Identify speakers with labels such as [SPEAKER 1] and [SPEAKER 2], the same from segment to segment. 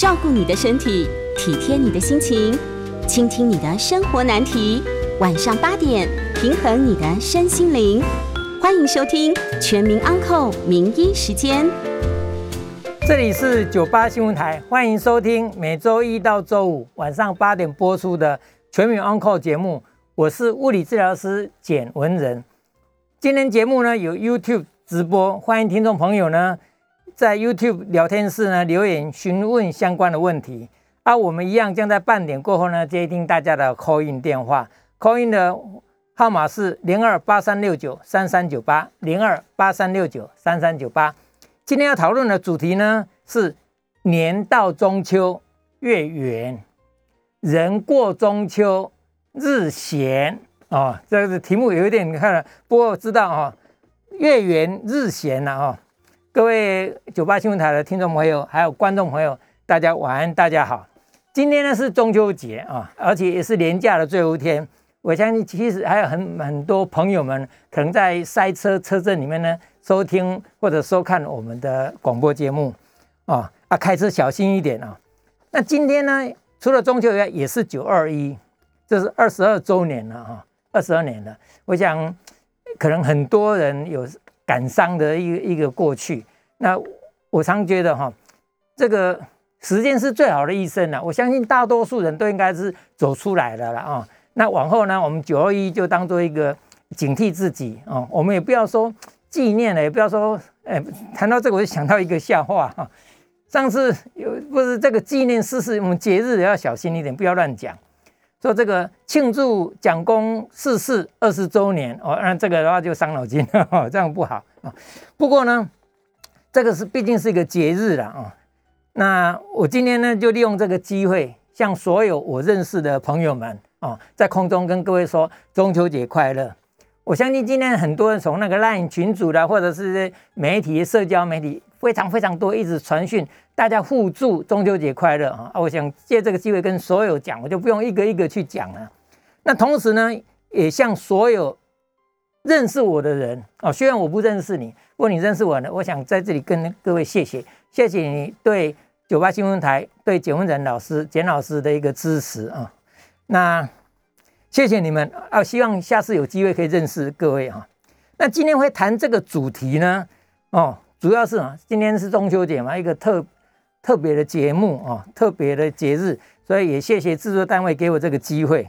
[SPEAKER 1] 照顾你的身体，体贴你的心情，倾听你的生活难题。晚上八点，平衡你的身心灵。欢迎收听《全民安扣名医时间》。
[SPEAKER 2] 这里是九八新闻台，欢迎收听每周一到周五晚上八点播出的《全民安扣节目。我是物理治疗师简文仁。今天节目呢有 YouTube 直播，欢迎听众朋友呢。在 YouTube 聊天室呢留言询问相关的问题，啊，我们一样将在半点过后呢接听大家的 call in 电话，call in 的号码是零二八三六九三三九八零二八三六九三三九八。今天要讨论的主题呢是年到中秋月圆，人过中秋日闲哦，这个题目有一点你看了，不过知道哈，月圆日闲了哈。各位九八新闻台的听众朋友，还有观众朋友，大家晚安，大家好。今天呢是中秋节啊，而且也是年假的最后一天。我相信其实还有很很多朋友们可能在塞车车阵里面呢收听或者收看我们的广播节目啊啊，开车小心一点啊。那今天呢，除了中秋以外，也是九二一，这是二十二周年了哈，二十二年了。我想可能很多人有。感伤的一个一个过去，那我常觉得哈，这个时间是最好的医生了。我相信大多数人都应该是走出来的了啊。那往后呢，我们九二一就当做一个警惕自己啊。我们也不要说纪念了，也不要说哎，谈到这个我就想到一个笑话哈。上次有不是这个纪念事是，我们节日要小心一点，不要乱讲。说这个庆祝蒋公逝世二十周年哦，那这个的话就伤脑筋了，这样不好啊。不过呢，这个是毕竟是一个节日了啊。那我今天呢，就利用这个机会，向所有我认识的朋友们啊，在空中跟各位说中秋节快乐。我相信今天很多人从那个 LINE 群组啦，或者是媒体、社交媒体，非常非常多，一直传讯。大家互助中秋节快乐啊！我想借这个机会跟所有讲，我就不用一个一个去讲了。那同时呢，也向所有认识我的人啊，虽然我不认识你，如果你认识我呢，我想在这里跟各位谢谢，谢谢你对九八新闻台、对简文仁老师、简老师的一个支持啊。那谢谢你们啊！希望下次有机会可以认识各位啊。那今天会谈这个主题呢，哦，主要是啊，今天是中秋节嘛，一个特。特别的节目啊，特别的节日，所以也谢谢制作单位给我这个机会。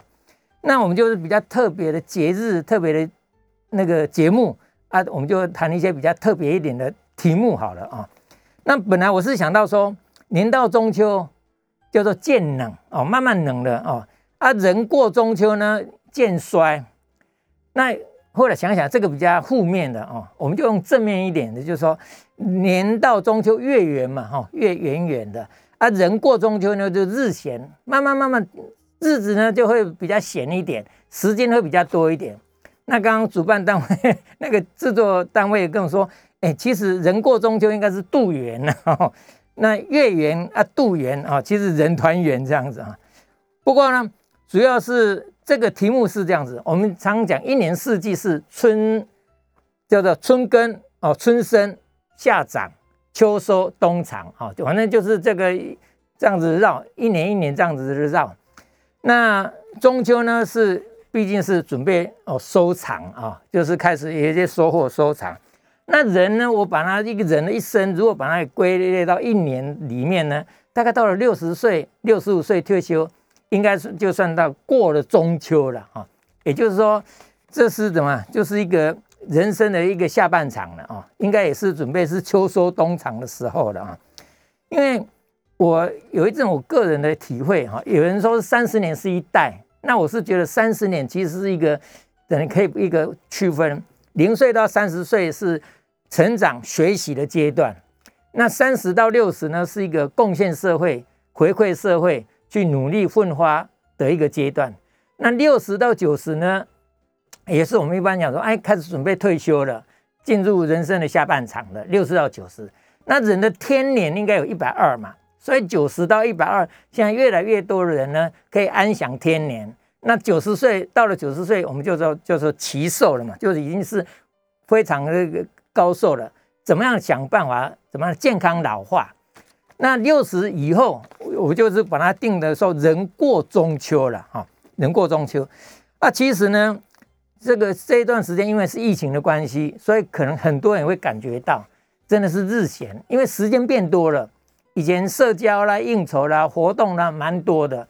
[SPEAKER 2] 那我们就是比较特别的节日，特别的那个节目啊，我们就谈一些比较特别一点的题目好了啊。那本来我是想到说，年到中秋叫做渐冷哦，慢慢冷了哦。啊，人过中秋呢渐衰。那后来想想，这个比较负面的哦，我们就用正面一点的，就是说。年到中秋月圆嘛，哈，月圆圆的啊，人过中秋呢就日闲，慢慢慢慢日子呢就会比较闲一点，时间会比较多一点。那刚刚主办单位 那个制作单位跟我说，哎，其实人过中秋应该是度圆呢，那月圆啊度圆啊，其实人团圆这样子啊。不过呢，主要是这个题目是这样子，我们常常讲一年四季是春，叫做春耕哦，春生。夏长、秋收、冬藏，哈，反正就是这个这样子绕，一年一年这样子绕。那中秋呢，是毕竟是准备哦收藏啊，就是开始有一些收获收藏。那人呢，我把他一个人的一生，如果把它归类到一年里面呢，大概到了六十岁、六十五岁退休，应该是就算到过了中秋了啊。也就是说，这是怎么？就是一个。人生的一个下半场了啊，应该也是准备是秋收冬藏的时候了啊。因为我有一阵我个人的体会哈，有人说三十年是一代，那我是觉得三十年其实是一个等于可以一个区分，零岁到三十岁是成长学习的阶段，那三十到六十呢是一个贡献社会、回馈社会、去努力奋发的一个阶段，那六十到九十呢？也是我们一般讲说，哎，开始准备退休了，进入人生的下半场了，六十到九十。那人的天年应该有一百二嘛，所以九十到一百二，现在越来越多的人呢，可以安享天年。那九十岁到了九十岁，我们就说就说奇寿了嘛，就是已经是非常的高寿了。怎么样想办法，怎么样健康老化？那六十以后，我就是把它定的说人过中秋了哈，人过中秋。那其实呢，这个这一段时间因为是疫情的关系，所以可能很多人会感觉到真的是日闲，因为时间变多了。以前社交啦、应酬啦、活动啦蛮多的，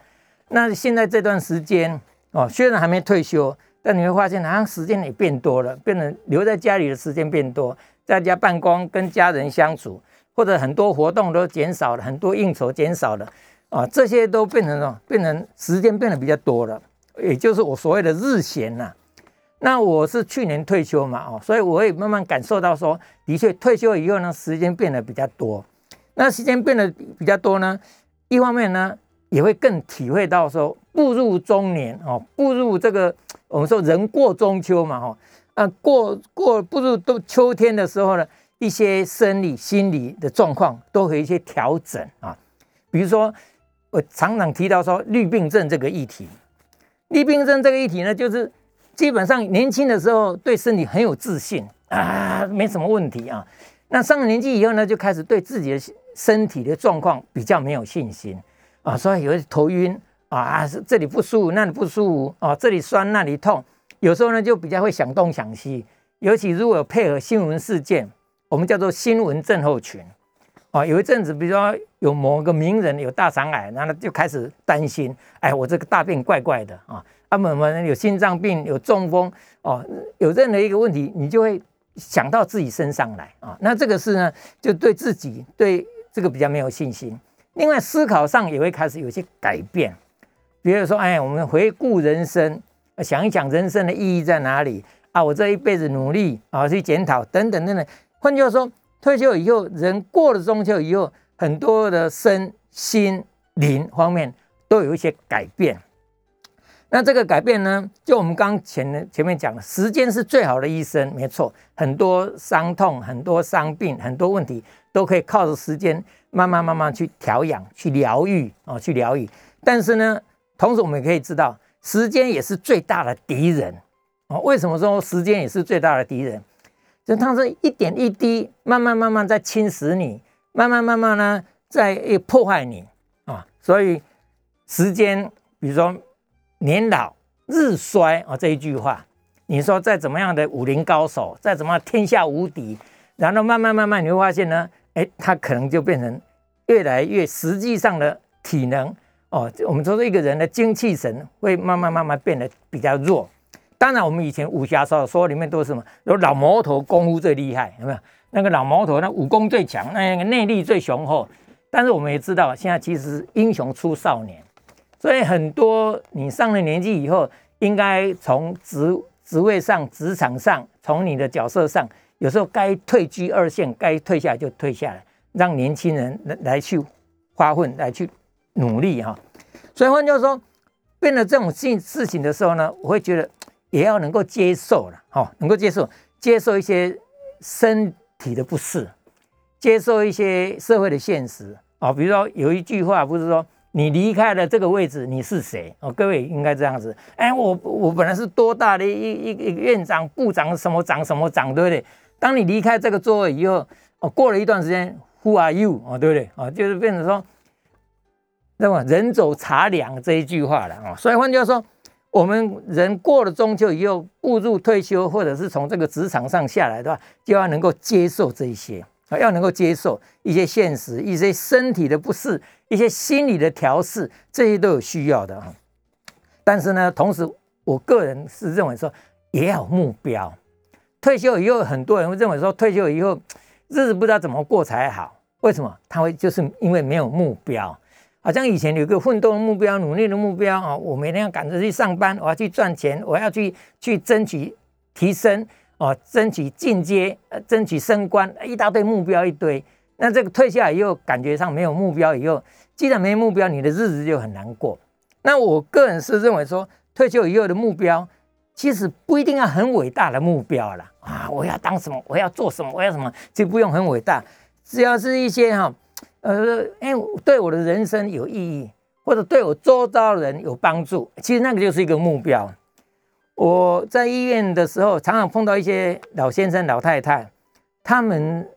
[SPEAKER 2] 那现在这段时间哦，虽然还没退休，但你会发现好像时间也变多了，变得留在家里的时间变多，在家办公跟家人相处，或者很多活动都减少了，很多应酬减少了啊，这些都变成什么？变成时间变得比较多了，也就是我所谓的日闲呐。那我是去年退休嘛，哦，所以我也慢慢感受到说，的确退休以后呢，时间变得比较多。那时间变得比较多呢，一方面呢，也会更体会到说步入中年哦，步入这个我们说人过中秋嘛哈，啊过过步入都秋天的时候呢，一些生理心理的状况都有一些调整啊，比如说我常常提到说绿病症这个议题，绿病症这个议题呢，就是基本上年轻的时候对身体很有自信啊，没什么问题啊，那上了年纪以后呢，就开始对自己的。身体的状况比较没有信心啊，所以有头晕啊，这里不舒服，那里不舒服啊，这里酸，那里痛，有时候呢就比较会想东想西，尤其如果有配合新闻事件，我们叫做新闻症候群啊。有一阵子，比如说有某个名人有大肠癌，然后就开始担心，哎，我这个大便怪怪的啊，啊，某某人有心脏病，有中风哦，有任何一个问题，你就会想到自己身上来啊。那这个是呢，就对自己对。这个比较没有信心，另外思考上也会开始有些改变，比如说，哎，我们回顾人生，想一想人生的意义在哪里啊？我这一辈子努力啊，去检讨等等等等。换句话说，退休以后，人过了中秋以后，很多的身心灵方面都有一些改变。那这个改变呢，就我们刚前前面讲的，时间是最好的医生，没错。很多伤痛、很多伤病、很多问题，都可以靠着时间慢慢慢慢去调养、去疗愈啊，去疗愈。但是呢，同时我们也可以知道，时间也是最大的敌人啊。为什么说时间也是最大的敌人？就它是一点一滴，慢慢慢慢在侵蚀你，慢慢慢慢呢，在破坏你啊。所以时间，比如说。年老日衰啊，这一句话，你说再怎么样的武林高手，再怎么天下无敌，然后慢慢慢慢你会发现呢，哎，他可能就变成越来越实际上的体能哦，我们说一个人的精气神会慢慢慢慢变得比较弱。当然，我们以前武侠小说里面都是什么，有老毛头功夫最厉害，有没有？那个老毛头那武功最强，那个内力最雄厚。但是我们也知道，现在其实英雄出少年。所以很多你上了年纪以后，应该从职职位上、职场上，从你的角色上，有时候该退居二线，该退下来就退下来，让年轻人来来去发奋，来去努力哈。所以换句话说，变了这种事事情的时候呢，我会觉得也要能够接受了哈，能够接受，接受一些身体的不适，接受一些社会的现实啊。比如说有一句话不是说。你离开了这个位置，你是谁？哦，各位应该这样子。哎，我我本来是多大的一一一个院长、部长什么长什么长，对不对？当你离开这个座位以后，哦，过了一段时间，Who are you？哦，对不对？哦，就是变成说，那么人走茶凉这一句话了啊。所以换句话说，我们人过了中秋以后，步入退休，或者是从这个职场上下来的话，就要能够接受这一些啊。要能够接受一些现实、一些身体的不适、一些心理的调试，这些都有需要的啊。但是呢，同时我个人是认为说，也要目标。退休以后，很多人会认为说，退休以后日子不知道怎么过才好。为什么？他会就是因为没有目标，好像以前有个奋斗的目标、努力的目标啊，我每天要赶着去上班，我要去赚钱，我要去去争取提升。哦，争取进阶，呃，争取升官，一大堆目标一堆。那这个退下来以后，感觉上没有目标以后，既然没目标，你的日子就很难过。那我个人是认为说，退休以后的目标，其实不一定要很伟大的目标了啊！我要当什么？我要做什么？我要什么？就不用很伟大，只要是一些哈，呃，哎，对我的人生有意义，或者对我周遭人有帮助，其实那个就是一个目标。我在医院的时候，常常碰到一些老先生、老太太，他们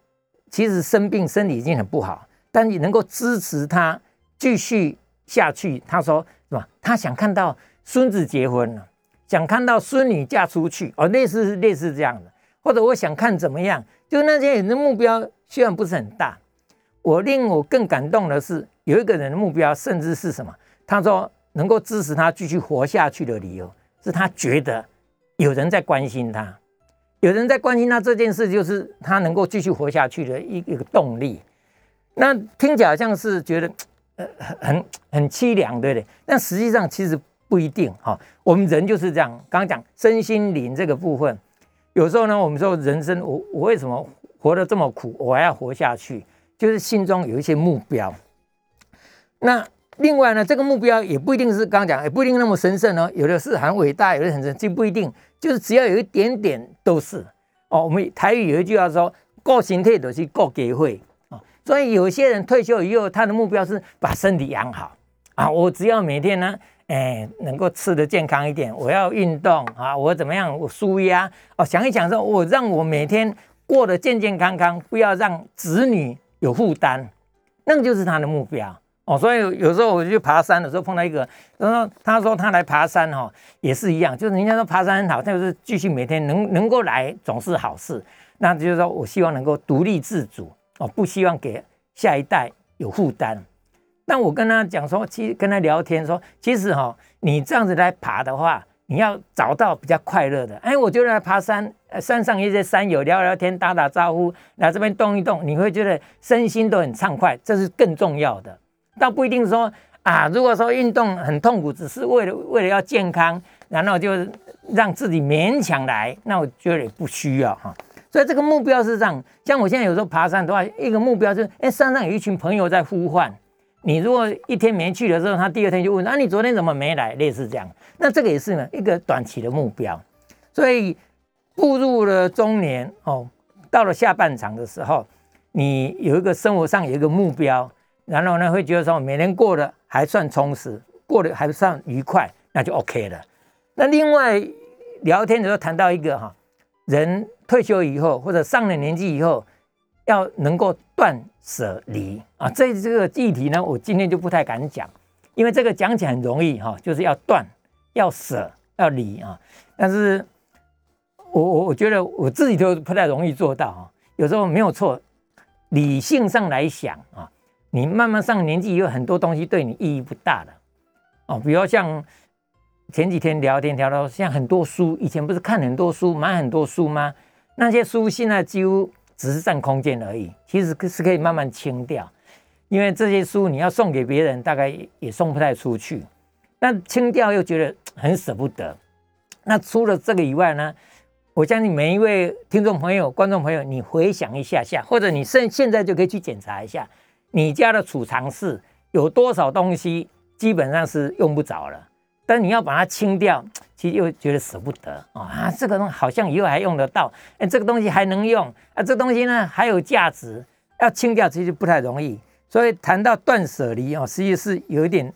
[SPEAKER 2] 其实生病，身体已经很不好，但你能够支持他继续下去。他说什么？他想看到孙子结婚了，想看到孙女嫁出去哦，类似类似这样的。或者我想看怎么样？就那些人的目标虽然不是很大，我令我更感动的是，有一个人的目标甚至是什么？他说能够支持他继续活下去的理由，是他觉得有人在关心他，有人在关心他这件事，就是他能够继续活下去的一一个动力。那听起来像是觉得呃很很凄凉，对不对？但实际上其实不一定哈。我们人就是这样，刚刚讲身心灵这个部分。有时候呢，我们说人生，我我为什么活得这么苦，我还要活下去？就是心中有一些目标。那另外呢，这个目标也不一定是刚刚讲，也不一定那么神圣哦。有的是很伟大，有的很神，这不一定。就是只要有一点点都是哦。我们台语有一句话说：“过形态都是过给会啊。”所以有些人退休以后，他的目标是把身体养好啊。我只要每天呢。哎，能够吃的健康一点，我要运动啊！我怎么样？我舒压哦，想一想说，我让我每天过得健健康康，不要让子女有负担，那个就是他的目标哦。所以有时候我去爬山的时候碰到一个，然后他说他来爬山哈，也是一样，就是人家说爬山很好，但是继续每天能能够来总是好事。那就是说我希望能够独立自主哦，不希望给下一代有负担。但我跟他讲说，其实跟他聊天说，其实哈，你这样子来爬的话，你要找到比较快乐的。哎，我觉得爬山，山上一些山友聊聊天，打打招呼，来这边动一动，你会觉得身心都很畅快，这是更重要的。倒不一定说啊，如果说运动很痛苦，只是为了为了要健康，然后就让自己勉强来，那我觉得也不需要哈。所以这个目标是这样，像我现在有时候爬山的话，一个目标就是，哎，山上有一群朋友在呼唤。你如果一天没去的时候，他第二天就问：啊，你昨天怎么没来？类似这样，那这个也是呢一个短期的目标。所以步入了中年哦，到了下半场的时候，你有一个生活上有一个目标，然后呢会觉得说每天过得还算充实，过得还算愉快，那就 OK 了。那另外聊天的时候谈到一个哈，人退休以后或者上了年纪以后，要能够断。舍离啊，这这个议题呢，我今天就不太敢讲，因为这个讲起来很容易哈，就是要断、要舍、要离啊。但是，我我我觉得我自己都不太容易做到啊。有时候没有错，理性上来想啊，你慢慢上年纪，有很多东西对你意义不大了哦。比如像前几天聊天聊到，像很多书，以前不是看很多书、买很多书吗？那些书现在几乎。只是占空间而已，其实是可以慢慢清掉，因为这些书你要送给别人，大概也送不太出去。那清掉又觉得很舍不得。那除了这个以外呢，我相信每一位听众朋友、观众朋友，你回想一下下，或者你现现在就可以去检查一下，你家的储藏室有多少东西基本上是用不着了，但你要把它清掉。其实又觉得舍不得啊！这个东西好像以后还用得到，哎，这个东西还能用啊！这东西呢还有价值，要清掉其实不太容易。所以谈到断舍离啊，实际是有一点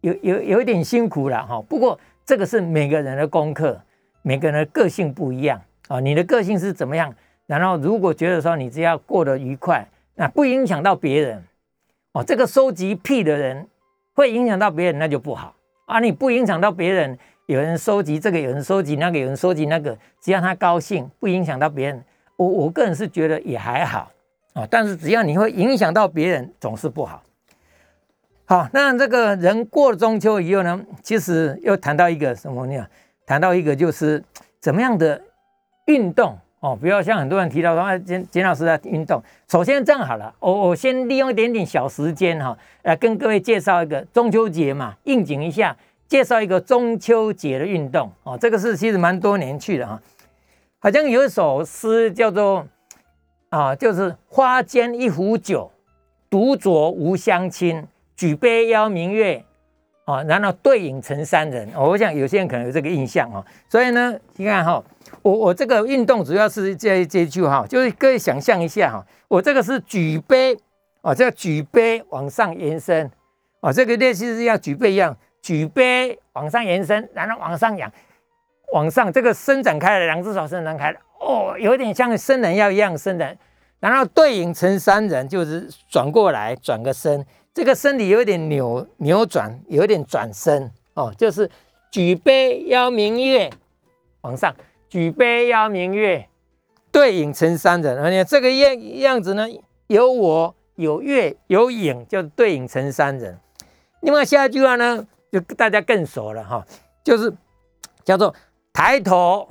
[SPEAKER 2] 有有有一点辛苦了哈。不过这个是每个人的功课，每个人的个性不一样啊。你的个性是怎么样？然后如果觉得说你只要过得愉快，那不影响到别人哦。这个收集癖的人会影响到别人，那就不好啊。你不影响到别人。有人收集这个，有人收集那个，有人收集那个，只要他高兴，不影响到别人，我我个人是觉得也还好啊。但是只要你会影响到别人，总是不好。好，那这个人过了中秋以后呢，其实又谈到一个什么呢？谈到一个就是怎么样的运动哦，不要像很多人提到说啊，简简老师在运动。首先这样好了，我我先利用一点点小时间哈，来跟各位介绍一个中秋节嘛，应景一下。介绍一个中秋节的运动哦，这个是其实蛮多年去的哈，好像有一首诗叫做啊，就是花间一壶酒，独酌无相亲，举杯邀明月啊，然后对影成三人。我想有些人可能有这个印象啊，所以呢，你看哈，我我这个运动主要是这这句哈，就是各位想象一下哈，我这个是举杯啊，这个举杯往上延伸啊，这个类似是要举杯一样。举杯往上延伸，然后往上扬，往上这个伸展开了，两只手伸展开了，哦，有点像伸懒腰一样伸展，然后对影成三人，就是转过来转个身，这个身体有点扭扭转，有点转身哦，就是举杯邀明月，往上举杯邀明月，对影成三人。而且这个样样子呢，有我有月有影，就对影成三人。另外下一句话呢，就大家更熟了哈，就是叫做抬头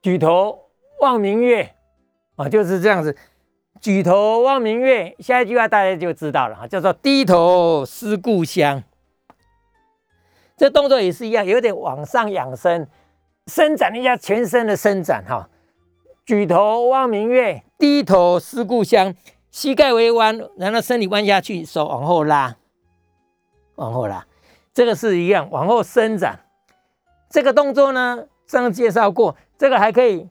[SPEAKER 2] 举头望明月啊，就是这样子。举头望明月，下一句话大家就知道了哈，叫做低头思故乡。这动作也是一样，有点往上仰身，伸展一下全身的伸展哈。举头望明月，低头思故乡，膝盖微弯，然后身体弯下去，手往后拉，往后拉，这个是一样，往后伸展。这个动作呢，上介绍过，这个还可以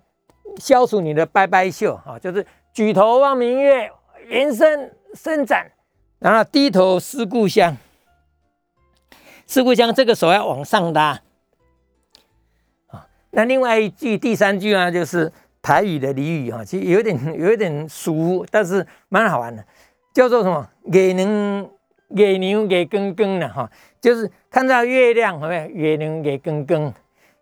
[SPEAKER 2] 消除你的拜拜袖啊，就是。举头望明月，延伸伸展，然后低头思故乡。思故乡，这个手要往上拉。那另外一句第三句呢，就是台语的俚语哈，其实有点有点俗，但是蛮好玩的，叫做什么？月能月牛月更更的哈，就是看到月亮，有没有？月能月更更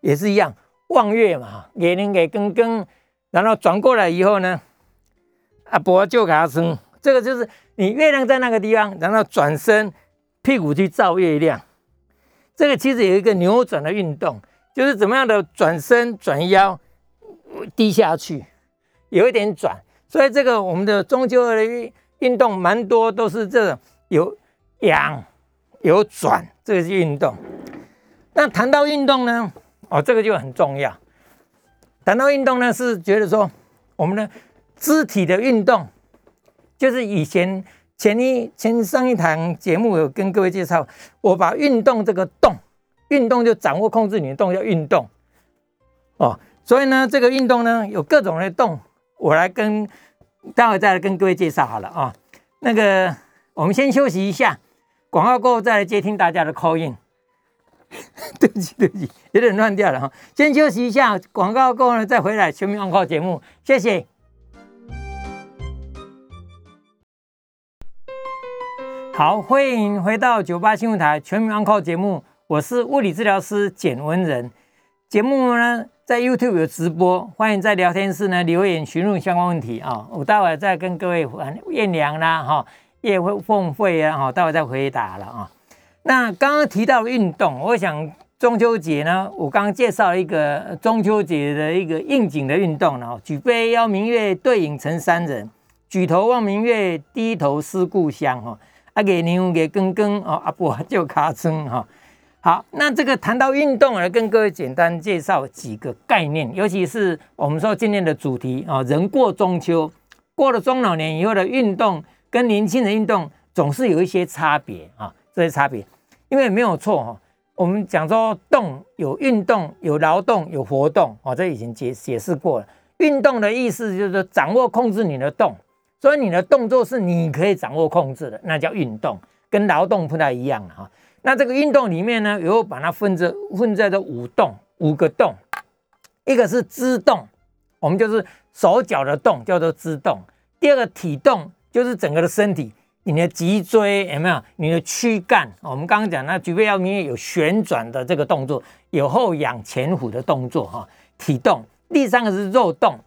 [SPEAKER 2] 也是一样，望月嘛哈，月能月更更，然后转过来以后呢？阿伯就给他升，这个就是你月亮在那个地方，然后转身屁股去照月亮。这个其实有一个扭转的运动，就是怎么样的转身转腰低下去，有一点转。所以这个我们的中秋的运运动蛮多都是这种有仰有转，这个是运动。那谈到运动呢，哦，这个就很重要。谈到运动呢，是觉得说我们的。肢体的运动，就是以前前一前上一堂节目有跟各位介绍，我把运动这个动，运动就掌握控制你的动叫运动，哦，所以呢，这个运动呢有各种的动，我来跟待会再来跟各位介绍好了啊。那个我们先休息一下，广告过后再来接听大家的 call in。对不起对不起，有点乱掉了哈。先休息一下，广告过后呢再回来全民 call 节目，谢谢。好，欢迎回到九八新闻台全民安考节目，我是物理治疗师简文仁。节目呢在 YouTube 有直播，欢迎在聊天室呢留言询问相关问题啊。我待会再跟各位验量啦，哈，叶凤会啊，哈，待会再回答了啊。那刚刚提到运动，我想中秋节呢，我刚刚介绍一个中秋节的一个应景的运动呢，举杯邀明月，对影成三人，举头望明月，低头思故乡，哈。啊，给牛给根根哦，阿伯 就卡称哈。好，那这个谈到运动来跟各位简单介绍几个概念，尤其是我们说今天的主题啊，人过中秋，过了中老年以后的运动跟年轻人运动总是有一些差别啊，这些差别，因为没有错哈。我们讲说动有运动，有劳动，有活动哦，这已经解解释过了。运动的意思就是掌握控制你的动。所以你的动作是你可以掌握控制的，那叫运动，跟劳动不太一样哈。那这个运动里面呢，有把它分着分在这五动，五个动，一个是肢动，我们就是手脚的动，叫做肢动。第二个体动，就是整个的身体，你的脊椎有没有？你的躯干，我们刚刚讲那举杯要明有旋转的这个动作，有后仰前俯的动作哈，体动。第三个是肉动，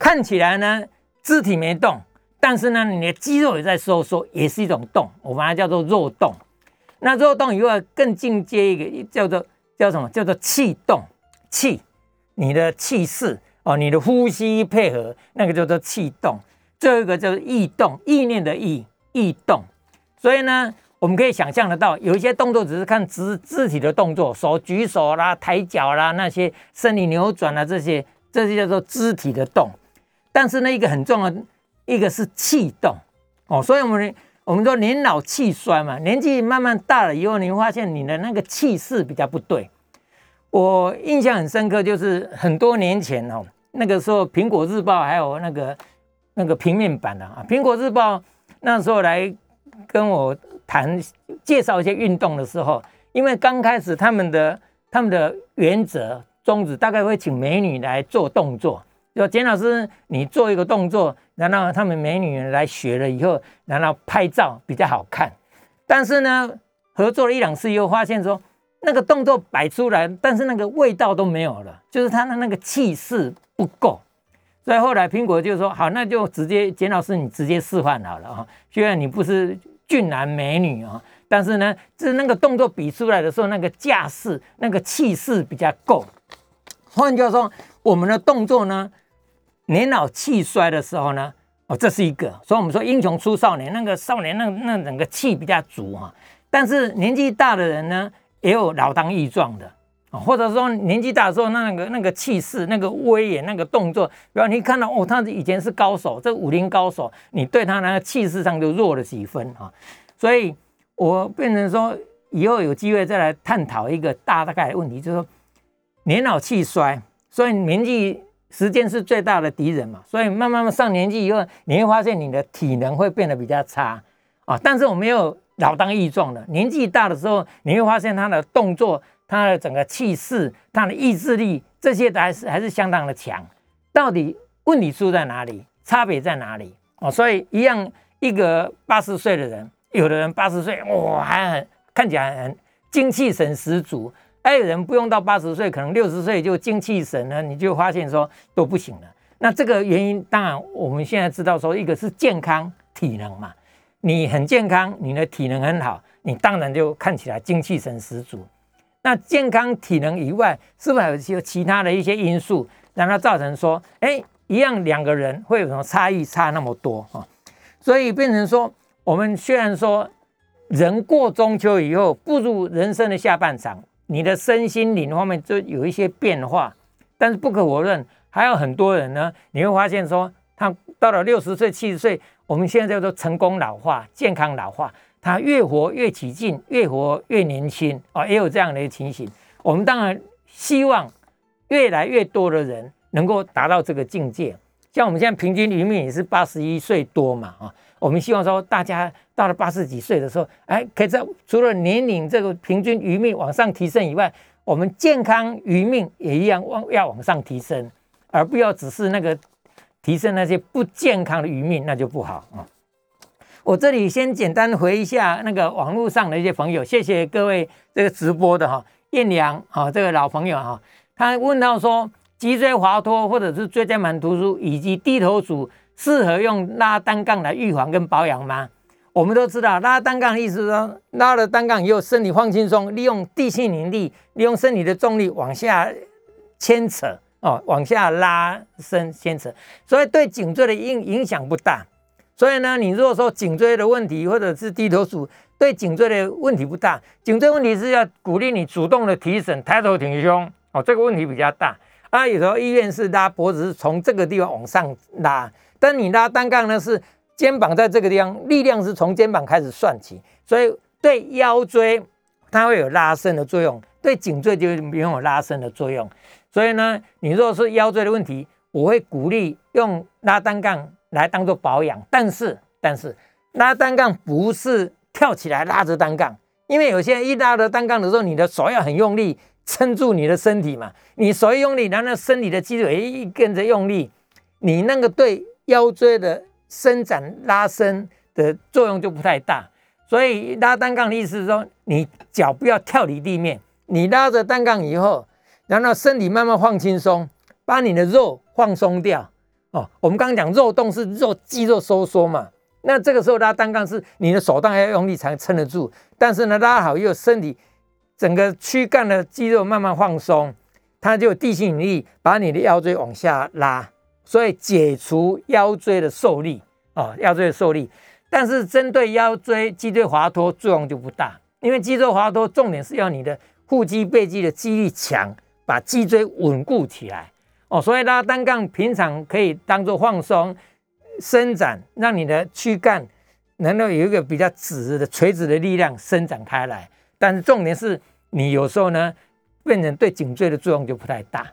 [SPEAKER 2] 看起来呢肢体没动。但是呢，你的肌肉也在收缩，也是一种动，我把它叫做肉动。那肉动以外，更进阶一个叫做叫什么？叫做气动，气，你的气势哦，你的呼吸配合，那个叫做气动。最后一个就是意动，意念的意，意动。所以呢，我们可以想象得到，有一些动作只是看肢肢体的动作，手举手啦、抬脚啦，那些身体扭转啦，这些这些叫做肢体的动。但是呢，一个很重要的。一个是气动哦，所以我们我们说年老气衰嘛，年纪慢慢大了以后，你会发现你的那个气势比较不对。我印象很深刻，就是很多年前哦，那个时候《苹果日报》还有那个那个平面版的啊，《苹果日报》那时候来跟我谈介绍一些运动的时候，因为刚开始他们的他们的原则宗旨大概会请美女来做动作。说简老师，你做一个动作，然后他们美女来学了以后，然后拍照比较好看。但是呢，合作了一两次以后，发现说那个动作摆出来，但是那个味道都没有了，就是他的那个气势不够。所以后来苹果就说：“好，那就直接简老师你直接示范好了啊。虽然你不是俊男美女啊，但是呢，是那个动作比出来的时候，那个架势、那个气势比较够。换句话说，我们的动作呢，年老气衰的时候呢，哦，这是一个。所以我们说英雄出少年，那个少年那那整个气比较足哈。但是年纪大的人呢，也有老当益壮的。”啊或者说年纪大的时候，那个那个气势、那个威严、那个动作，比方你看到哦，他以前是高手，这武林高手，你对他那个气势上就弱了几分啊。所以我变成说，以后有机会再来探讨一个大大概的问题，就是说年老气衰，所以年纪时间是最大的敌人嘛。所以慢慢慢上年纪以后，你会发现你的体能会变得比较差啊。但是我没有老当益壮的，年纪大的时候，你会发现他的动作。他的整个气势、他的意志力，这些还是还是相当的强。到底问题出在哪里？差别在哪里？哦，所以一样，一个八十岁的人，有的人八十岁哇，还很看起来很精气神十足；，还有人不用到八十岁，可能六十岁就精气神了，你就发现说都不行了。那这个原因，当然我们现在知道说，一个是健康体能嘛，你很健康，你的体能很好，你当然就看起来精气神十足。那健康体能以外，是不是还有其他的一些因素，让它造成说，哎，一样两个人会有什么差异差那么多啊？所以变成说，我们虽然说人过中秋以后步入人生的下半场，你的身心灵方面就有一些变化，但是不可否认，还有很多人呢，你会发现说，他到了六十岁、七十岁，我们现在叫做成功老化、健康老化。他越活越起劲，越活越年轻啊，也有这样的一个情形。我们当然希望越来越多的人能够达到这个境界。像我们现在平均余命也是八十一岁多嘛啊，我们希望说大家到了八十几岁的时候，哎，可以在除了年龄这个平均余命往上提升以外，我们健康余命也一样往要往上提升，而不要只是那个提升那些不健康的余命，那就不好啊。我这里先简单回一下那个网络上的一些朋友，谢谢各位这个直播的哈，燕良啊，这个老朋友哈，他问到说脊椎滑脱或者是椎间盘突出以及低头族适合用拉单杠来预防跟保养吗？我们都知道拉单杠的意思是说拉了单杠以后身体放轻松，利用地心引力，利用身体的重力往下牵扯哦，往下拉伸牵扯，所以对颈椎的影影响不大。所以呢，你如果说颈椎的问题，或者是低头族，对颈椎的问题不大。颈椎问题是要鼓励你主动的提神、抬头挺胸，哦，这个问题比较大。啊，有时候医院是拉脖子，是从这个地方往上拉，但你拉单杠呢，是肩膀在这个地方，力量是从肩膀开始算起，所以对腰椎它会有拉伸的作用，对颈椎就没有拉伸的作用。所以呢，你如果是腰椎的问题，我会鼓励用拉单杠。来当做保养，但是但是拉单杠不是跳起来拉着单杠，因为有些人一拉着单杠的时候，你的手要很用力撑住你的身体嘛，你手一用力，然后身体的肌肉也跟着用力，你那个对腰椎的伸展拉伸的作用就不太大。所以拉单杠的意思是说，你脚不要跳离地面，你拉着单杠以后，然后身体慢慢放轻松，把你的肉放松掉。哦，我们刚刚讲肉动是肉肌肉收缩嘛，那这个时候拉单杠是你的手当然要用力才撑得住，但是呢拉好以后身体整个躯干的肌肉慢慢放松，它就地心引力把你的腰椎往下拉，所以解除腰椎的受力哦，腰椎的受力，但是针对腰椎脊椎滑脱作用就不大，因为脊椎滑脱重点是要你的腹肌背肌的肌力强，把脊椎稳固起来。哦，所以拉单杠平常可以当做放松、伸展，让你的躯干能够有一个比较直的、垂直的力量伸展开来。但是重点是你有时候呢，变成对颈椎的作用就不太大。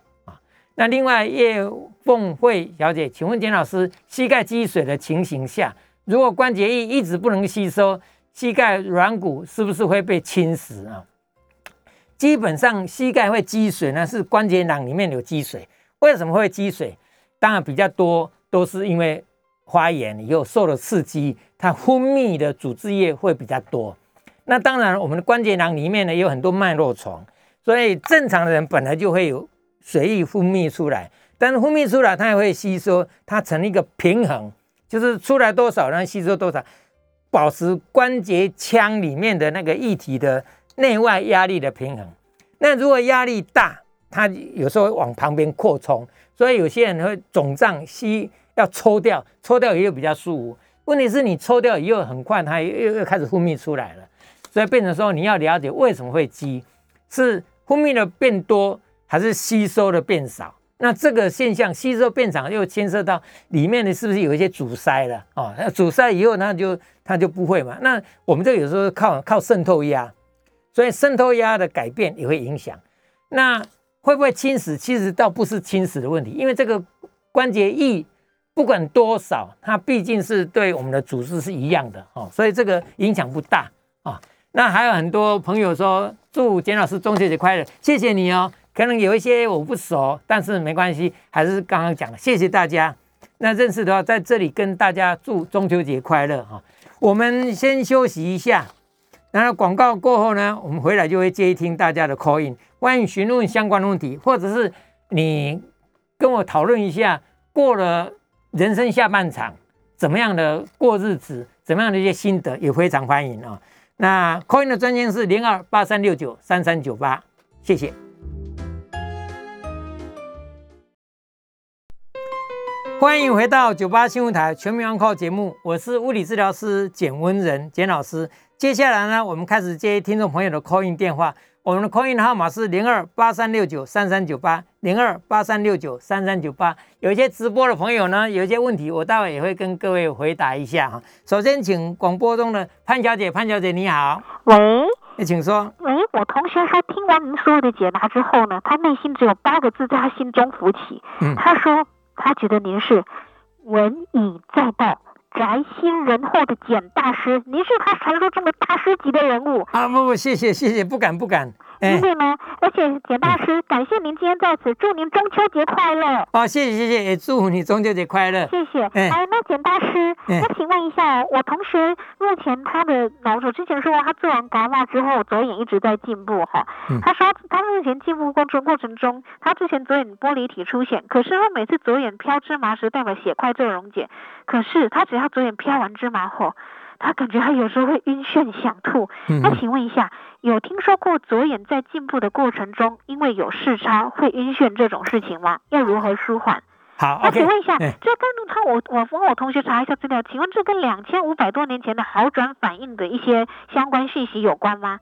[SPEAKER 2] 那另外叶凤慧小姐，请问简老师，膝盖积水的情形下，如果关节液一直不能吸收，膝盖软骨是不是会被侵蚀啊？基本上膝盖会积水呢，是关节囊里面有积水。为什么会积水？当然比较多都是因为发炎以后受了刺激，它分泌的组织液会比较多。那当然，我们的关节囊里面呢有很多脉络床，所以正常的人本来就会有水液分泌出来，但是分泌出来它也会吸收，它成一个平衡，就是出来多少，然后吸收多少，保持关节腔里面的那个液体的内外压力的平衡。那如果压力大，它有时候往旁边扩充，所以有些人会肿胀，吸要抽掉，抽掉也有比较舒服。问题是你抽掉以后，很快它又又开始分泌出来了。所以变成说，你要了解为什么会积，是分泌的变多，还是吸收的变少？那这个现象吸收变少，又牵涉到里面的是不是有一些阻塞了？哦，那阻塞以后，那就它就不会嘛。那我们这有时候靠靠渗透压，所以渗透压的改变也会影响。那会不会侵蚀？其实倒不是侵蚀的问题，因为这个关节液不管多少，它毕竟是对我们的组织是一样的哦，所以这个影响不大啊。那还有很多朋友说祝简老师中秋节快乐，谢谢你哦。可能有一些我不熟，但是没关系，还是刚刚讲的，谢谢大家。那认识的话，在这里跟大家祝中秋节快乐哈。我们先休息一下，然后广告过后呢，我们回来就会接听大家的 call in，欢迎询问相关的问题，或者是你跟我讨论一下过了人生下半场怎么样的过日子，怎么样的一些心得，也非常欢迎啊。那 coin 的专线是零二八三六九三三九八，谢谢。欢迎回到九八新闻台全民安考节目，我是物理治疗师简温仁简老师。接下来呢，我们开始接听众朋友的 call in 电话。我们的 call in 号码是零二八三六九三三九八零二八三六九三三九八。有一些直播的朋友呢，有一些问题，我待会也会跟各位回答一下哈。首先，请广播中的潘小姐，潘小姐你好，
[SPEAKER 3] 喂，
[SPEAKER 2] 你请说。
[SPEAKER 3] 喂，我同学他听完您所有的解答之后呢，他内心只有八个字在他心中浮起，
[SPEAKER 2] 嗯
[SPEAKER 3] 他说他觉得您是文以载道、宅心仁厚的简大师，您是他传说中的大师级的人物。
[SPEAKER 2] 啊，不不，谢谢谢谢，不敢不敢。哎
[SPEAKER 3] 因，为呢，而且简大师，感谢您今天在此，祝您中秋节快乐。
[SPEAKER 2] 哦，谢谢谢谢，也祝福你中秋节快乐。
[SPEAKER 3] 谢谢。
[SPEAKER 2] 哎
[SPEAKER 3] 哎，那简大师，
[SPEAKER 2] 哎
[SPEAKER 3] 那请问一下，我同学目前他的脑手之前说他做完伽马之后，左眼一直在进步哈。
[SPEAKER 2] 嗯
[SPEAKER 3] 他说他目前进步过程过程中，他之前左眼玻璃体出现，可是他每次左眼飘芝麻时，代表血块做溶解。可是他只要左眼飘完芝麻后，他感觉他有时候会晕眩想吐。
[SPEAKER 2] 嗯
[SPEAKER 3] 那请问一下，有听说过左眼在进步的过程中，因为有视差会晕眩这种事情吗？要如何舒缓？
[SPEAKER 2] 好
[SPEAKER 3] 那。请问一下，
[SPEAKER 2] 哎
[SPEAKER 3] 这跟他我我帮我同学查一下资料，请问这跟两千五百多年前的好转反应的一些相关信息有关吗？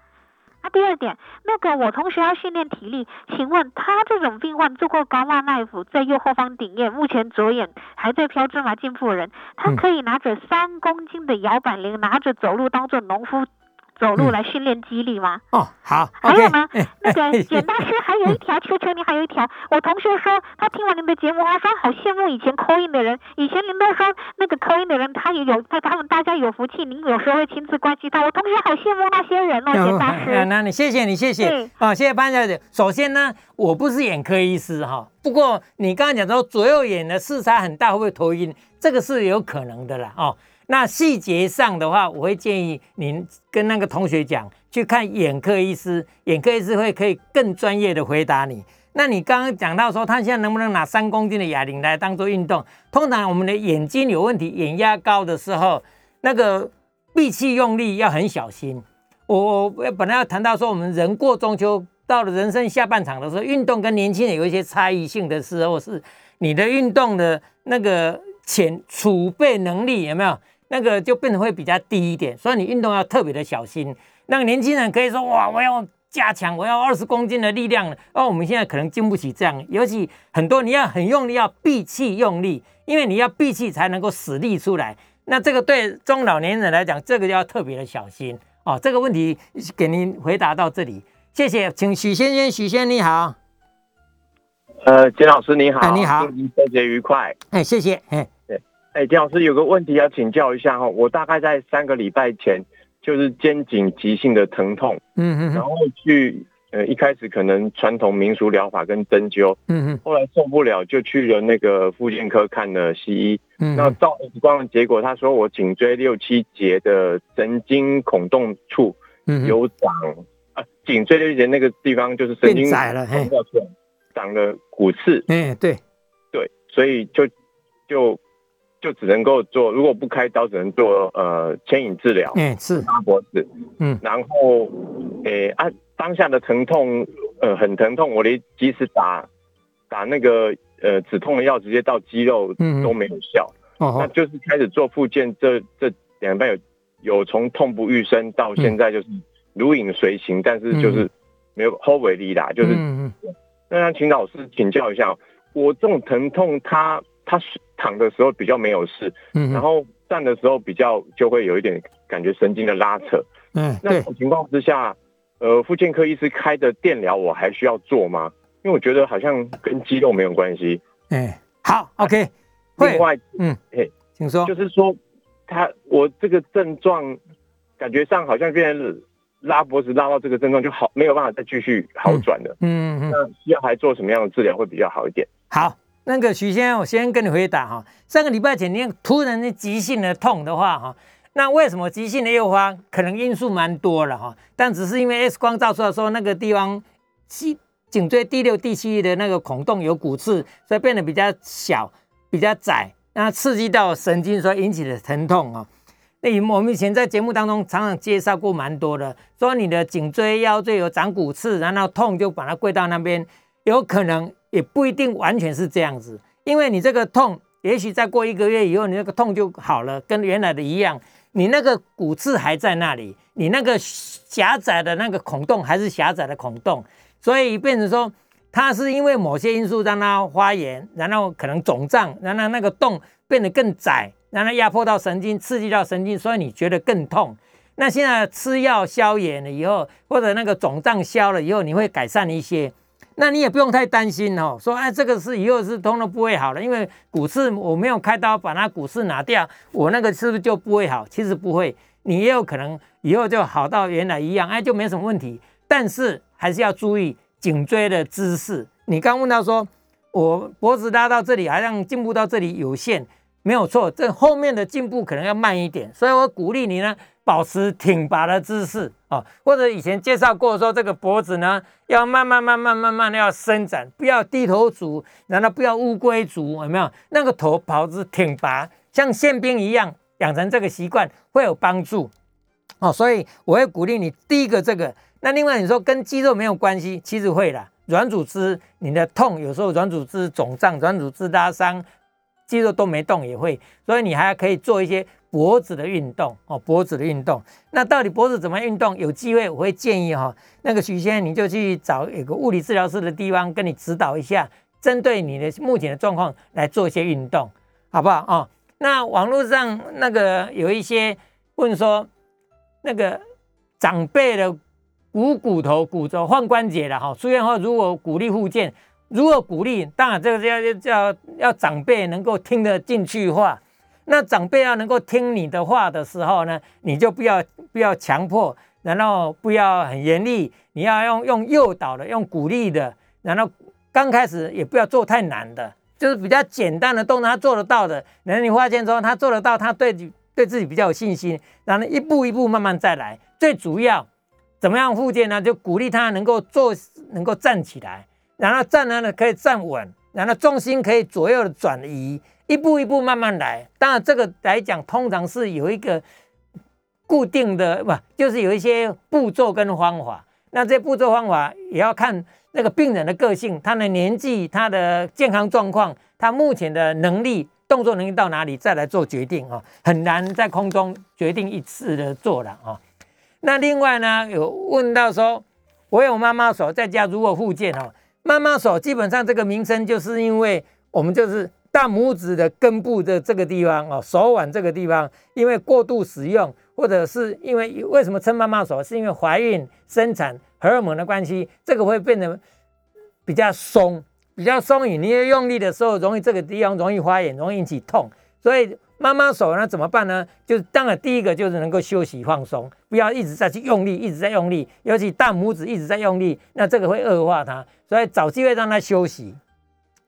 [SPEAKER 3] 啊，第二点，那个我同学要训练体力，请问他这种病患做过伽马奈夫，在右后方顶叶，目前左眼还在飘芝麻进步的人，他
[SPEAKER 2] 嗯
[SPEAKER 3] 可以拿着三公斤的摇板铃，拿着走路当做农夫走路
[SPEAKER 2] 嗯
[SPEAKER 3] 来训练肌力吗？
[SPEAKER 2] 哦，好
[SPEAKER 3] 还有呢
[SPEAKER 2] 哎。
[SPEAKER 3] 那个
[SPEAKER 2] 哎
[SPEAKER 3] 简大师还有一条，求求你还有一条。我同学说他听完您的节目，他说好羡慕以前扣印的人。以前您都说那个扣印的人，他也有他他们大家有福气，您有时候会亲自关心他。我同学好羡慕那些人哦，简大
[SPEAKER 2] 哎
[SPEAKER 3] 师。
[SPEAKER 2] 那你谢谢你谢谢啊，谢谢潘小姐。首先呢，我不是眼科医师哈，不过你刚刚讲说左右眼的视差很大，会不会头晕？这个是有可能的啦哦。那细节上的话，我会建议您跟那个同学讲，去看眼科医师，眼科医师会可以更专业的回答你。那你刚刚讲到说，他现在能不能拿三公斤的哑铃来当做运动？通常我们的眼睛有问题，眼压高的时候，那个闭气用力要很小心。我我本来要谈到说，我们人过中秋，到了人生下半场的时候，运动跟年轻人有一些差异性的时候，是你的运动的那个潜储备能力有没有？那个就变得会比较低一点，所以你运动要特别的小心。那个年轻人可以说哇，我要加强，我要二十公斤的力量了。哦，我们现在可能经不起这样，尤其很多你要很用力，要闭气用力，因为你要闭气才能够使力出来。那这个对中老年人来讲，这个就要特别的小心哦。这个问题给您回答到这里，谢谢，请许先生，许先生你好，
[SPEAKER 4] 呃，金老师你好，
[SPEAKER 2] 哎你好
[SPEAKER 4] 祝您春节愉快。
[SPEAKER 2] 哎，谢谢，哎，
[SPEAKER 4] 哎，简老师有个问题要请教一下哈，我大概在三个礼拜前就是肩颈急性的疼痛，
[SPEAKER 2] 嗯嗯嗯，
[SPEAKER 4] 然后去呃一开始可能传统民俗疗法跟针灸，
[SPEAKER 2] 嗯嗯。
[SPEAKER 4] 后来受不了就去了那个复健科看了西医，
[SPEAKER 2] 嗯，
[SPEAKER 4] 那照 X 光的结果，他说我颈椎六七节的神经孔洞处
[SPEAKER 2] 嗯
[SPEAKER 4] 有长，啊，颈椎六七节那个地方就是神经长了骨刺，
[SPEAKER 2] 哎对，
[SPEAKER 4] 对，所以就就就只能够做，如果不开刀，只能做呃牵引治疗，
[SPEAKER 2] 哎是，
[SPEAKER 4] 拉脖子，
[SPEAKER 2] 嗯。
[SPEAKER 4] 然后诶啊，当下的疼痛呃很疼痛，我连即使打打那个呃止痛的药，直接到肌肉
[SPEAKER 2] 嗯嗯
[SPEAKER 4] 都没有效。那
[SPEAKER 2] 哦
[SPEAKER 4] 就是开始做复健，这这两半有有从痛不欲生到现在就是如影随形，但是就是没有后尾力啦，就是、
[SPEAKER 2] 嗯嗯
[SPEAKER 4] 那让秦老师请教一下，我这种疼痛它它是躺的时候比较没有事，
[SPEAKER 2] 嗯，
[SPEAKER 4] 然后站的时候比较就会有一点感觉神经的拉扯，
[SPEAKER 2] 嗯
[SPEAKER 4] 那这，种情况之下，呃，复健科医师开的电疗我还需要做吗？因为我觉得好像跟肌肉没有关系。
[SPEAKER 2] 哎好，OK，
[SPEAKER 4] 另，外
[SPEAKER 2] 嗯
[SPEAKER 4] 哎，
[SPEAKER 2] 请说，
[SPEAKER 4] 就是说，他我这个症状感觉上好像变成拉脖子拉到这个症状就好，没有办法再继续好转了。
[SPEAKER 2] 嗯。
[SPEAKER 4] 那需要还做什么样的治疗会比较好一点？
[SPEAKER 2] 好，那个许先生，我先跟你回答哈。上个礼拜前你突然的急性的痛的话哈，那为什么急性的诱发？可能因素蛮多了哈，但只是因为 X 光照出来说那个地方膝颈椎第六、第七的那个孔洞有骨刺，所以变得比较小、比较窄，那刺激到神经，所以引起的疼痛啊。那我们以前在节目当中常常介绍过蛮多的，说你的颈椎、腰椎有长骨刺，然后痛就把它跪到那边，有可能也不一定完全是这样子，因为你这个痛，也许再过一个月以后，你那个痛就好了，跟原来的一样，你那个骨刺还在那里，你那个狭窄的那个孔洞还是狭窄的孔洞，所以变成说它是因为某些因素让它发炎，然后可能肿胀，然后那个洞变得更窄，让它压迫到神经，刺激到神经，所以你觉得更痛。那现在吃药消炎了以后，或者那个肿胀消了以后，你会改善一些。那你也不用太担心哦，说哎，这个是以后是通通不会好了，因为骨刺我没有开刀把它骨刺拿掉，我那个是不是就不会好？其实不会，你也有可能以后就好到原来一样，哎，就没什么问题。但是还是要注意颈椎的姿势。你刚问到说，我脖子拉到这里，好像进步到这里有限，没有错，这后面的进步可能要慢一点，所以我鼓励你呢，保持挺拔的姿势哦，或者以前介绍过说，这个脖子呢要慢慢慢慢慢慢的要伸展，不要低头族，然后不要乌龟族，有没有？那个头保持挺拔，像宪兵一样，养成这个习惯会有帮助哦。所以我会鼓励你，第一个这个，那另外你说跟肌肉没有关系，其实会啦。软组织你的痛，有时候软组织肿胀、软组织拉伤，肌肉都没动也会，所以你还可以做一些脖子的运动哦，脖子的运动。那到底脖子怎么运动？有机会我会建议哈、那个许先生你就去找有个物理治疗师的地方，跟你指导一下，针对你的目前的状况来做一些运动，好不好、哦？那网络上那个有一些问说，那个长辈的股骨头、骨折换关节了哈，出院后如果鼓励复健，如果鼓励，当然这个要要要长辈能够听得进去话。那长辈要能够听你的话的时候呢，你就不要不要强迫，然后不要很严厉，你要用用诱导的，用鼓励的，然后刚开始也不要做太难的，就是比较简单的动作，他做得到的，然后你发现说他做得到，他对对自己比较有信心，然后一步一步慢慢再来。最主要怎么样复健呢？就鼓励他能够做，能够站起来，然后站呢可以站稳，然后重心可以左右的转移，一步一步慢慢来。当然这个来讲，通常是有一个固定的，不就是有一些步骤跟方法。那这步骤方法也要看那个病人的个性、他的年纪、他的健康状况、他目前的能力、动作能力到哪里，再来做决定啊、很难在空中决定一次的做了啊、那另外呢，有问到说，我有妈妈手在家如果复健哦，妈妈手基本上这个名称就是因为我们就是大拇指的根部的这个地方哦，手腕这个地方，因为过度使用，或者是因为为什么称妈妈手，是因为怀孕、生产、荷尔蒙的关系，这个会变得比较松，比较松软，你用力的时候，容易这个地方容易发炎，容易引起痛，所以妈妈手呢怎么办呢？就是当然第一个就是能够休息放松，不要一直在去用力，一直在用力，尤其大拇指一直在用力，那这个会恶化它，所以找机会让它休息。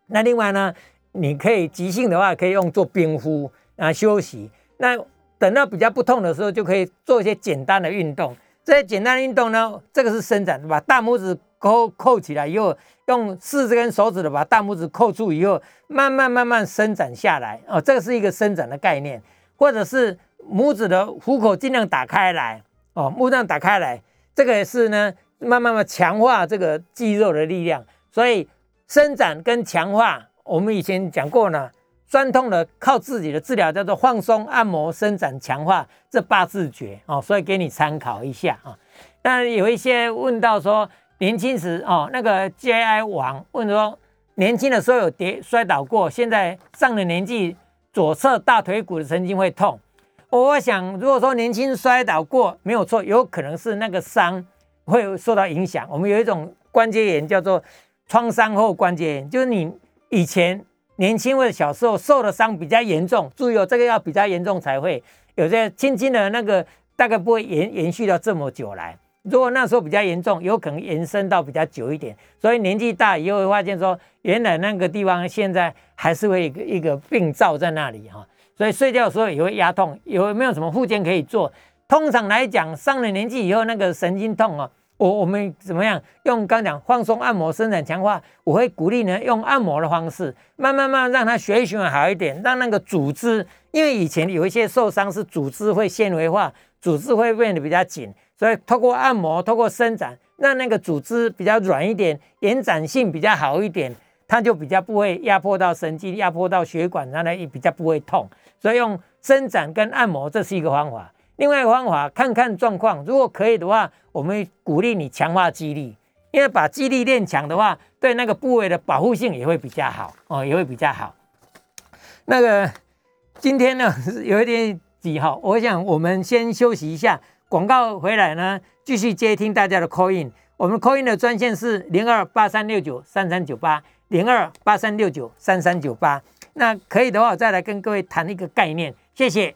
[SPEAKER 2] 那另外呢，你可以急性的话可以用做冰敷啊休息。那等到比较不痛的时候，就可以做一些简单的运动。这些简单的运动呢，这个是伸展，把大拇指扣扣起来以后，用四根手指的把大拇指扣住以后，慢慢慢慢伸展下来哦，这个是一个伸展的概念。或者是拇指的虎口尽量打开来哦，木杖打开来，这个也是呢，慢慢慢强化这个肌肉的力量。所以伸展跟强化，我们以前讲过呢。酸痛的靠自己的治疗叫做放松、按摩、伸展、强化这八字诀哦，所以给你参考一下啊。那有一些问到说，年轻时哦，那个 JI 王问说，年轻的时候有跌摔倒过，现在上了年纪，左侧大腿骨的神经会痛。我想，如果说年轻摔倒过没有错，有可能是那个伤会受到影响。我们有一种关节炎叫做创伤后关节炎，就是你以前。年轻或者小时候受的伤比较严重，注意哦，这个要比较严重才会有些轻轻的那个，大概不会延延续到这么久来。如果那时候比较严重，有可能延伸到比较久一点。所以年纪大以后会发现说，原来那个地方现在还是会一个一个病灶在那里哈。所以睡觉的时候也会压痛，有没有什么附件可以做？通常来讲，上了年纪以后那个神经痛哦。我我们怎么样用刚讲放松按摩伸展强化？我会鼓励呢用按摩的方式，慢慢慢让他血液循环好一点，让那个组织，因为以前有一些受伤是组织会纤维化，组织会变得比较紧，所以透过按摩，透过伸展，让那个组织比较软一点，延展性比较好一点，它就比较不会压迫到神经，压迫到血管，让它也比较不会痛。所以用伸展跟按摩，这是一个方法。另外方法，看看状况，如果可以的话，我们鼓励你强化肌力，因为把肌力练强的话，对那个部位的保护性也会比较好哦，也会比较好。那个今天呢有一点急哈，我想我们先休息一下，广告回来呢继续接听大家的 call in。我们 call in 的专线是零二八三六九三三九八零二八三六九三三九八。那可以的话，我再来跟各位谈一个概念，谢谢。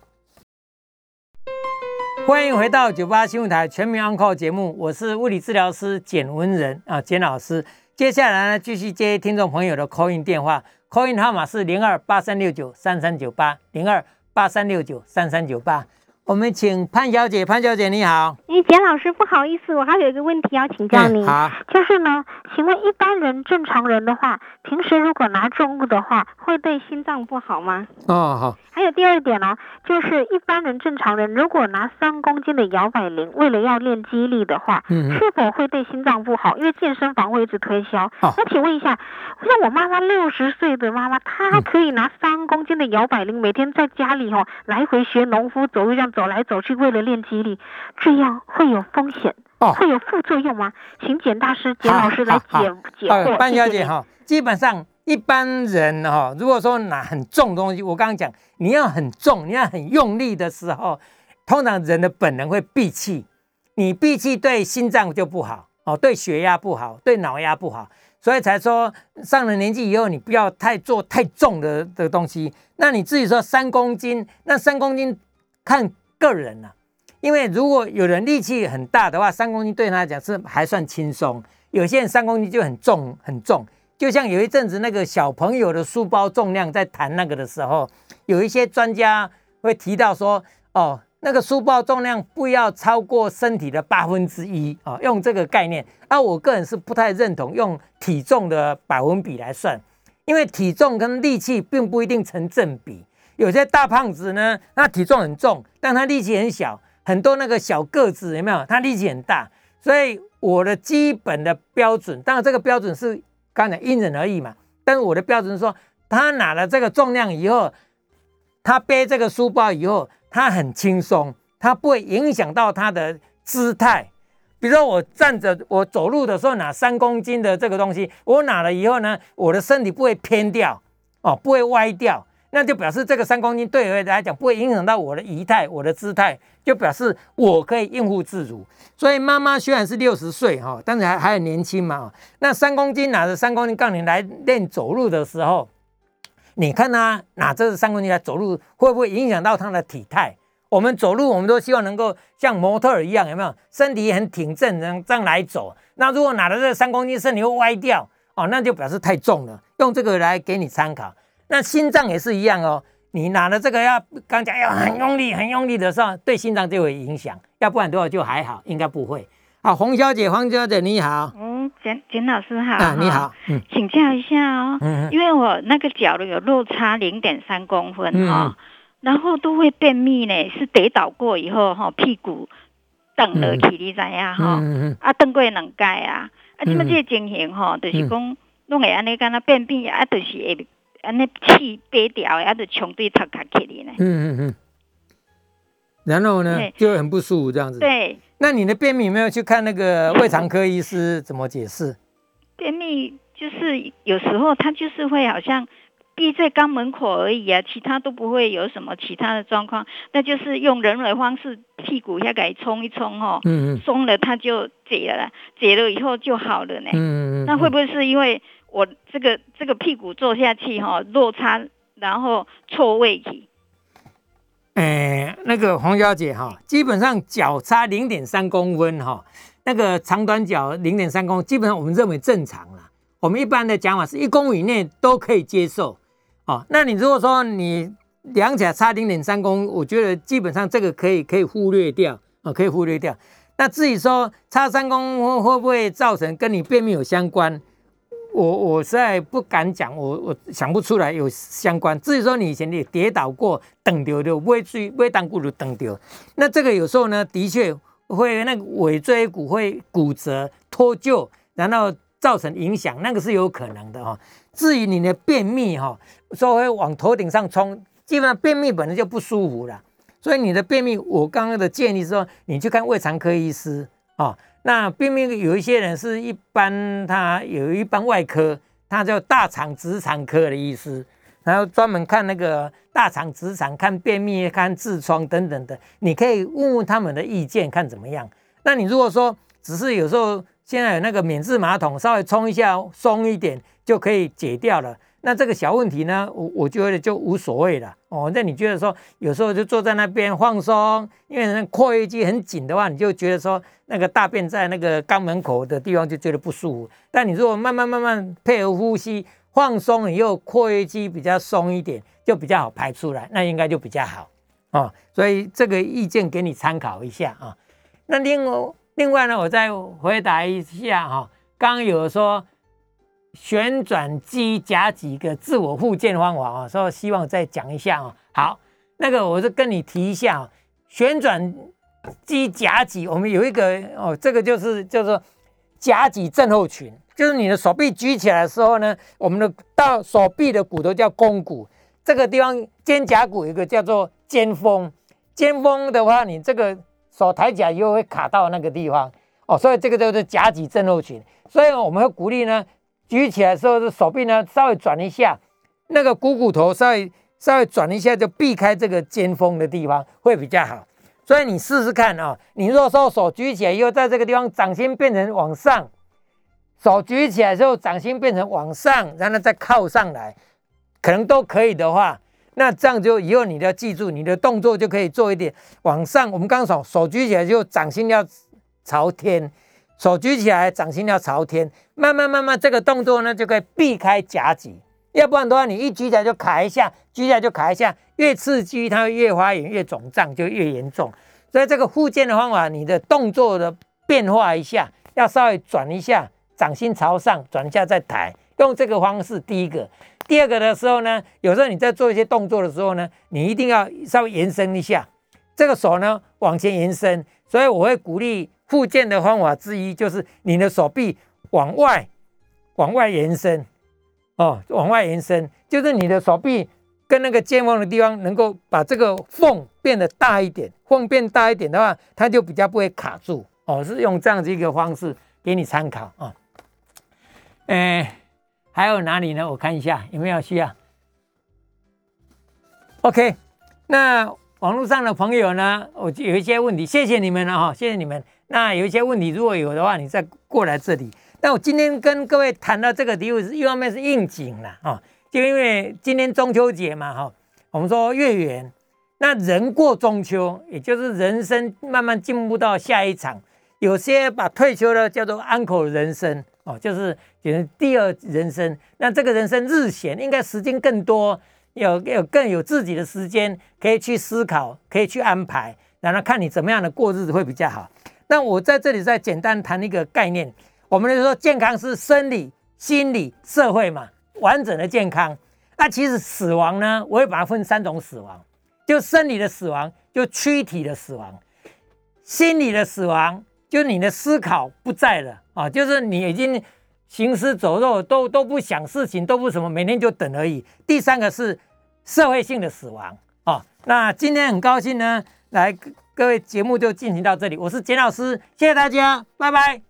[SPEAKER 2] 欢迎回到九八新闻台全民安靠节目，我是物理治疗师简文仁啊，简老师。接下来呢，继续接听众朋友的 call in 电话，call in 号码是零二八三六九三三九八零二八三六九三三九八。我们请潘小姐，潘小姐你好。
[SPEAKER 3] 哎，简老师，不好意思，我还有一个问题要请教你。
[SPEAKER 2] 好。
[SPEAKER 3] 就是呢，请问一般人正常人的话，平时如果拿重物的话，会对心脏不好吗？
[SPEAKER 2] 哦，好。
[SPEAKER 3] 还有第二点呢，就是一般人正常人如果拿三公斤的摇摆铃，为了要练肌力的话，嗯，是否会对心脏不好？因为健身房会一直推销。那请问一下，像我妈妈六十岁的妈妈，她可以拿三公斤的摇摆铃，每天在家里哦来回学农夫走路这样。走来走去，为了练肌力，这样会有风险哦，会有副作用吗？请简大师、简老师来解解惑。
[SPEAKER 2] 班小姐哈，基本上一般人哈，如果说拿很重东西，我刚刚讲，你要很重，你要很用力的时候，通常人的本能会闭气，你闭气对心脏就不好哦，对血压不好，对脑压不好，所以才说上了年纪以后，你不要太做太重的的东西。那你自己说三公斤，那三公斤看。个人呢，因为如果有人力气很大的话，三公斤对他来讲是还算轻松。有些人三公斤就很重很重，就像有一阵子那个小朋友的书包重量在谈那个的时候，有一些专家会提到说，哦，那个书包重量不要超过身体的八分之一啊，用这个概念。啊，我个人是不太认同用体重的百分比来算，因为体重跟力气并不一定成正比。有些大胖子呢，他体重很重，但他力气很小。很多那个小个子有没有？他力气很大。所以我的基本的标准，当然这个标准是刚才因人而异嘛。但是我的标准是说，他拿了这个重量以后，他背这个书包以后，他很轻松，他不会影响到他的姿态。比如说我站着，我走路的时候拿三公斤的这个东西，我拿了以后呢，我的身体不会偏掉哦，不会歪掉。那就表示这个三公斤对我来讲不会影响到我的仪态、我的姿态，就表示我可以应付自如。所以妈妈虽然是六十岁哈，但是还还很年轻嘛。那三公斤拿着三公斤杠铃来练走路的时候，你看他拿这三公斤来走路，会不会影响到他的体态？我们走路，我们都希望能够像模特儿一样，有没有？身体很挺正，能这样来走。那如果拿着这三公斤，身体会歪掉哦，那就表示太重了。用这个来给你参考。那心脏也是一样哦，你拿了这个要刚讲要很用力、很用力的时候，对心脏就有影响。要不然的话就还好，应该不会。好，洪小姐，黄小姐你好。
[SPEAKER 5] 嗯，简简老师好。
[SPEAKER 2] 啊，你好。
[SPEAKER 5] 嗯，请教一下哦。嗯因为我那个脚的有落差零点三公分哈。然后都会便秘呢，是跌倒过以后哈，屁股蹬了起你知呀哈，啊蹬过两盖啊，啊这么这情形哈，就是讲弄会安尼干那便秘啊，就是会安尼气憋掉，啊就冲对头壳起哩呢。嗯嗯嗯。
[SPEAKER 2] 然后呢，就很不舒服这样子。
[SPEAKER 5] 对。
[SPEAKER 2] 那你的便秘有没有去看那个胃肠科医师怎么解释？
[SPEAKER 5] 便秘就是有时候他就是会好像。闭在肛门口而已啊，其他都不会有什么其他的状况，那就是用人为方式屁股下给冲一冲哦，嗯嗯松了它就解了，解了以后就好了呢。嗯嗯那会不会是因为我这个这个屁股坐下去哈落差，然后错位体？
[SPEAKER 2] 哎，那个黄小姐哈，基本上脚差零点三公分哈，那个长短脚零点三公，基本上我们认为正常了。我们一般的讲法是一公以内都可以接受。哦，那你如果说你量起来差零点三公，我觉得基本上这个可以可以忽略掉啊，可以忽略掉。那至于说差三公会会不会造成跟你便秘有相关，我我实在不敢讲，我我想不出来有相关。至于说你以前你跌倒过等丢的尾椎尾当骨头等丢，那这个有时候呢的确会那个尾椎骨会骨折脱臼，然后造成影响，那个是有可能的哈。至于你的便秘哈。说会往头顶上冲，基本上便秘本来就不舒服了，所以你的便秘，我刚刚的建议是说，你去看胃肠科医师啊。那便秘有一些人是一般，他有一般外科，他叫大肠直肠科的医师，然后专门看那个大肠直肠，看便秘、看痔疮等等的，你可以问问他们的意见，看怎么样。那你如果说只是有时候现在有那个免治马桶，稍微冲一下松一点就可以解掉了。那这个小问题呢，我我觉得就无所谓了哦。那你觉得说有时候就坐在那边放松，因为那括约肌很紧的话，你就觉得说那个大便在那个肛门口的地方就觉得不舒服。但你如果慢慢慢慢配合呼吸放松，以后括约肌比较松一点，就比较好排出来，那应该就比较好哦。所以这个意见给你参考一下啊。那另外另外呢，我再回答一下哈，刚有说。旋转机夹几个自我复健方法啊，所以希望再讲一下啊。好，那个我是跟你提一下啊，旋转机夹脊，我们有一个哦，这个就是叫做夹脊症候群，就是你的手臂举起来的时候呢，我们的到手臂的骨头叫肱骨，这个地方肩胛骨有一个叫做肩峰，肩峰的话，你这个手抬起来又会卡到那个地方哦，所以这个叫做夹脊症候群，所以我们会鼓励呢。举起来的时候，手臂呢稍微转一下，那个股骨头稍微稍微转一下，就避开这个尖峰的地方会比较好。所以你试试看啊，你如果说手举起来以后，在这个地方掌心变成往上，手举起来之后掌心变成往上，然后再靠上来，可能都可以的话，那这样就以后你要记住，你的动作就可以做一点往上。我们刚手手举起来就掌心要朝天。手举起来，掌心要朝天，慢慢慢慢，这个动作呢就可以避开夹脊，要不然的话，你一举起来就卡一下，举起来就卡一下，越刺激它越发炎，越肿胀就越严重。所以这个复健的方法，你的动作的变化一下，要稍微转一下，掌心朝上，转一下再抬，用这个方式。第一个，第二个的时候呢，有时候你在做一些动作的时候呢，你一定要稍微延伸一下，这个手呢往前延伸，所以我会鼓励。复健的方法之一就是你的手臂往外、往外延伸，哦，往外延伸，就是你的手臂跟那个肩膀的地方能够把这个缝变得大一点，缝变大一点的话，它就比较不会卡住。哦，是用这样子一个方式给你参考啊。哎，还有哪里呢？我看一下有没有需要。OK，那网络上的朋友呢，我有一些问题，谢谢你们了哈，谢谢你们。那有一些问题，如果有的话，你再过来这里。那我今天跟各位谈到这个题目，是一方面是应景了啊，就因为今天中秋节嘛，哈，我们说月圆，那人过中秋，也就是人生慢慢进步到下一场。有些把退休了叫做安口人生哦，就是就是第二人生。那这个人生日闲，应该时间更多，有有更有自己的时间，可以去思考，可以去安排，然后看你怎么样的过日子会比较好。那我在这里再简单谈一个概念，我们就说健康是生理、心理、社会嘛，完整的健康。那其实死亡呢，我会把它分三种死亡，就生理的死亡，就躯体的死亡；心理的死亡。就你的思考不在了啊，就是你已经行尸走肉，都都不想事情，都不什么，每天就等而已。第三个是社会性的死亡啊。那今天很高兴呢，来各位节目就进行到这里，我是简老师，谢谢大家，拜拜。